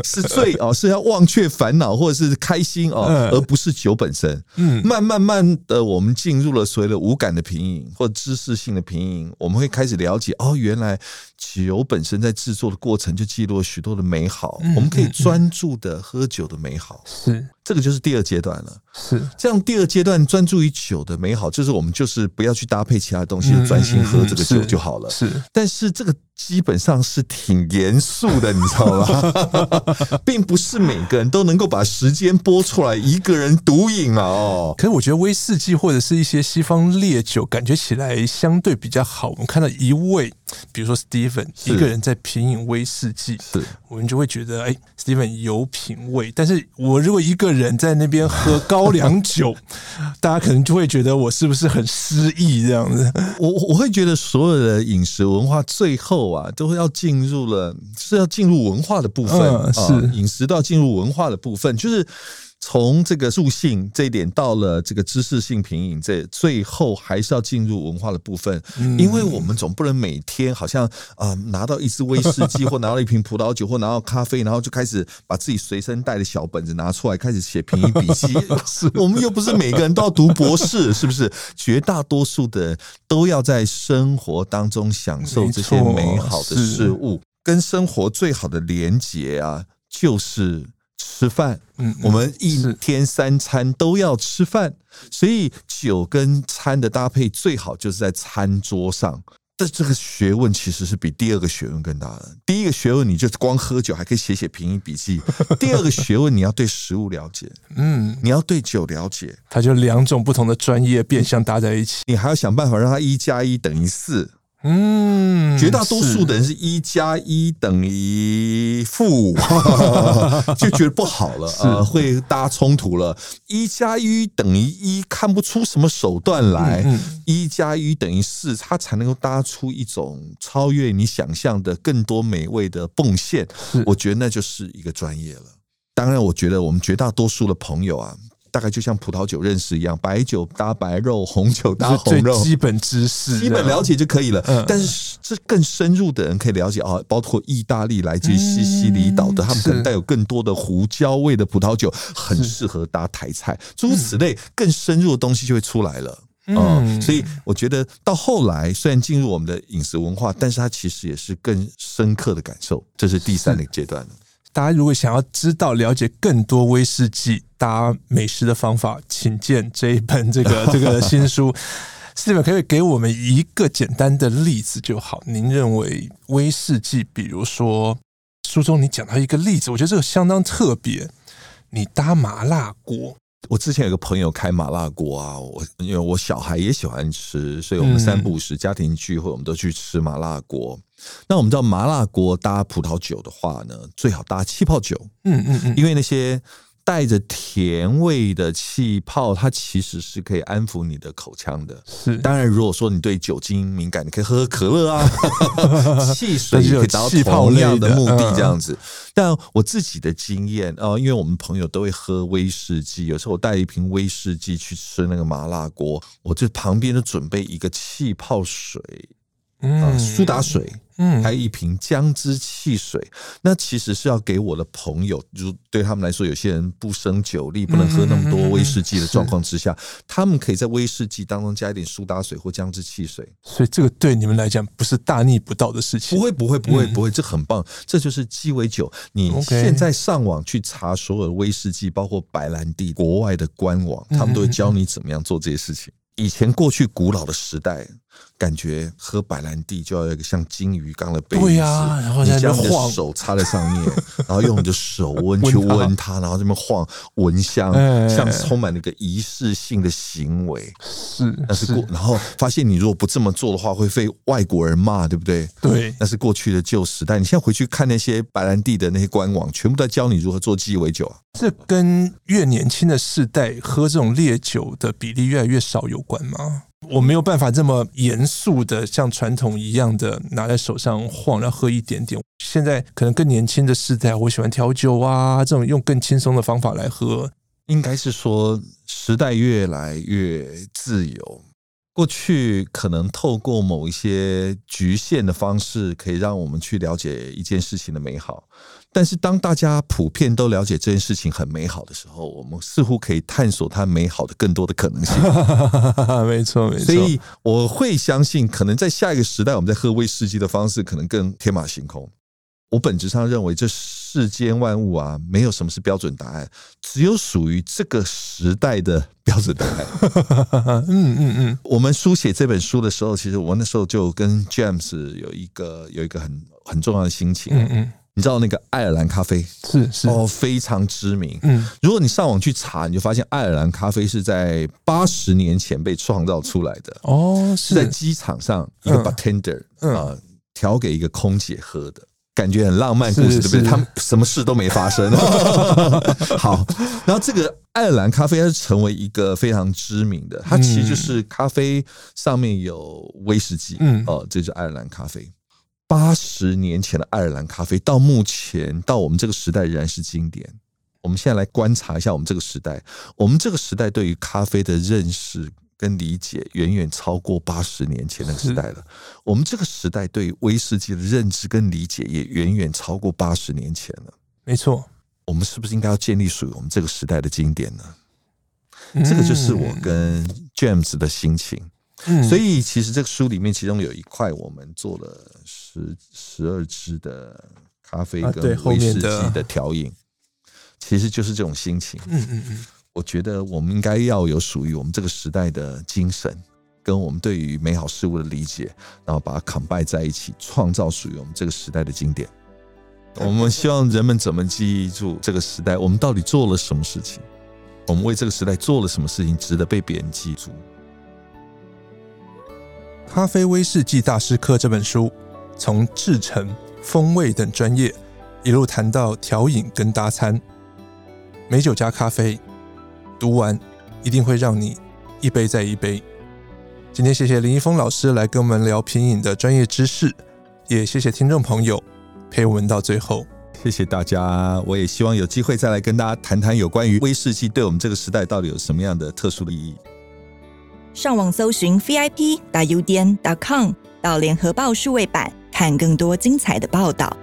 是醉哦，是要忘却烦恼或者是开心哦，而不是酒本身。嗯，慢慢慢的，我们进入了所谓的无感的品饮或知识性的品饮，我们会开始了解哦，原来酒本身在制作的过程就记录了许多的美好，我们可以专注的喝酒的美好。是。这个就是第二阶段了，是这样。第二阶段专注于酒的美好，就是我们就是不要去搭配其他东西，专心喝这个酒就好了。是，但是这个。基本上是挺严肃的，你知道吗？并不是每个人都能够把时间拨出来一个人独饮啊。哦，可是我觉得威士忌或者是一些西方烈酒，感觉起来相对比较好。我们看到一位，比如说 Steven 一个人在品饮威士忌，是我们就会觉得，哎，Steven 有品味。但是我如果一个人在那边喝高粱酒，大家可能就会觉得我是不是很失意这样子？我我会觉得所有的饮食文化最后。啊，都要进入了，是要进入文化的部分，嗯、是饮食都要进入文化的部分，就是从这个助兴这一点到了这个知识性品饮，这最后还是要进入文化的部分，嗯、因为我们总不能每天好像啊、呃、拿到一支威士忌或拿到一瓶葡萄酒或拿到咖啡，然后就开始把自己随身带的小本子拿出来开始写品饮笔记。我们又不是每个人都要读博士，是不是？绝大多数的都要在生活当中享受这些美好的事物，跟生活最好的连结啊，就是。吃饭，嗯，我们一天三餐都要吃饭，所以酒跟餐的搭配最好就是在餐桌上。但这个学问其实是比第二个学问更大的。第一个学问，你就光喝酒还可以写写品饮笔记；第二个学问，你要对食物了解，嗯，你要对酒了解，它就两种不同的专业变相搭在一起，你还要想办法让它一加一等于四。嗯，绝大多数的人是一加一等于负五，就觉得不好了啊、呃，会搭冲突了。一加一等于一，看不出什么手段来。一加一等于四，它才能够搭出一种超越你想象的更多美味的贡献。我觉得那就是一个专业了。当然，我觉得我们绝大多数的朋友啊。大概就像葡萄酒认识一样，白酒搭白肉，红酒搭红肉，基本知识、基本了解就可以了。但是这更深入的人可以了解啊，包括意大利来自于西西里岛的，他们可能带有更多的胡椒味的葡萄酒，很适合搭台菜。诸如此类，更深入的东西就会出来了。嗯，所以我觉得到后来，虽然进入我们的饮食文化，但是它其实也是更深刻的感受。这是第三个阶段。大家如果想要知道了解更多威士忌搭美食的方法，请见这一本这个 这个新书。Steven 可以给我们一个简单的例子就好。您认为威士忌，比如说书中你讲到一个例子，我觉得这个相当特别。你搭麻辣锅，我之前有个朋友开麻辣锅啊，我因为我小孩也喜欢吃，所以我们三不五时家庭聚会，我们都去吃麻辣锅。那我们知道麻辣锅搭葡萄酒的话呢，最好搭气泡酒。嗯嗯嗯，因为那些带着甜味的气泡，它其实是可以安抚你的口腔的。是，当然如果说你对酒精敏感，你可以喝喝可乐啊，汽水也可以达到同样的目的这样子。但我自己的经验啊，因为我们朋友都会喝威士忌，有时候我带一瓶威士忌去吃那个麻辣锅，我就旁边就准备一个气泡水。嗯，苏打水，嗯，还有一瓶姜汁汽水。那其实是要给我的朋友，就对他们来说，有些人不胜酒力，不能喝那么多威士忌的状况之下，他们可以在威士忌当中加一点苏打水或姜汁汽水。所以这个对你们来讲不是大逆不道的事情。不会，不会，不会，不会，这很棒。这就是鸡尾酒。你现在上网去查所有的威士忌，包括白兰地，国外的官网，他们都会教你怎么样做这些事情。以前过去古老的时代，感觉喝白兰地就要有一个像金鱼缸的杯子，对呀，然后你将你的手插在上面，然后用你的手温去温它，然后这么晃闻香，像充满那个仪式性的行为。是，那是过，然后发现你如果不这么做的话，会被外国人骂，对不对？对，那是过去的旧时代。你现在回去看那些白兰地的那些官网，全部在教你如何做鸡尾酒啊。这跟越年轻的世代喝这种烈酒的比例越来越少有关吗？我没有办法这么严肃的像传统一样的拿在手上晃，然后喝一点点。现在可能更年轻的世代，我喜欢调酒啊，这种用更轻松的方法来喝。应该是说时代越来越自由。过去可能透过某一些局限的方式，可以让我们去了解一件事情的美好。但是当大家普遍都了解这件事情很美好的时候，我们似乎可以探索它美好的更多的可能性。没错，没错。所以我会相信，可能在下一个时代，我们在喝威士忌的方式可能更天马行空。我本质上认为，这世间万物啊，没有什么是标准答案，只有属于这个时代的标准答案。嗯嗯嗯。我们书写这本书的时候，其实我那时候就跟 James 有一个有一个很很重要的心情。嗯嗯。你知道那个爱尔兰咖啡是是哦，非常知名。嗯，如果你上网去查，你就发现爱尔兰咖啡是在八十年前被创造出来的。哦，是在机场上一个 bartender 啊调给一个空姐喝的。感觉很浪漫故事，对不对？他们什么事都没发生。好，然后这个爱尔兰咖啡它是成为一个非常知名的，它其实就是咖啡上面有威士忌，嗯，哦，这就是爱尔兰咖啡。八十年前的爱尔兰咖啡，到目前到我们这个时代仍然是经典。我们现在来观察一下我们这个时代，我们这个时代对于咖啡的认识。跟理解远远超过八十年前的时代了。我们这个时代对威士忌的认知跟理解也远远超过八十年前了。没错，我们是不是应该要建立属于我们这个时代的经典呢？这个就是我跟 James 的心情。所以其实这个书里面，其中有一块我们做了十十二支的咖啡跟威士忌的调饮，其实就是这种心情。嗯嗯嗯。我觉得我们应该要有属于我们这个时代的精神，跟我们对于美好事物的理解，然后把它 combine 在一起，创造属于我们这个时代的经典。我们希望人们怎么记忆住这个时代？我们到底做了什么事情？我们为这个时代做了什么事情，值得被别人记住？《咖啡威士忌大师课》这本书，从制程、风味等专业，一路谈到调饮跟搭餐，美酒加咖啡。读完一定会让你一杯再一杯。今天谢谢林一峰老师来跟我们聊品饮的专业知识，也谢谢听众朋友陪我们到最后。谢谢大家，我也希望有机会再来跟大家谈谈有关于威士忌对我们这个时代到底有什么样的特殊的意义。上网搜寻 VIP 大 UDN dot com 到联合报数位版看更多精彩的报道。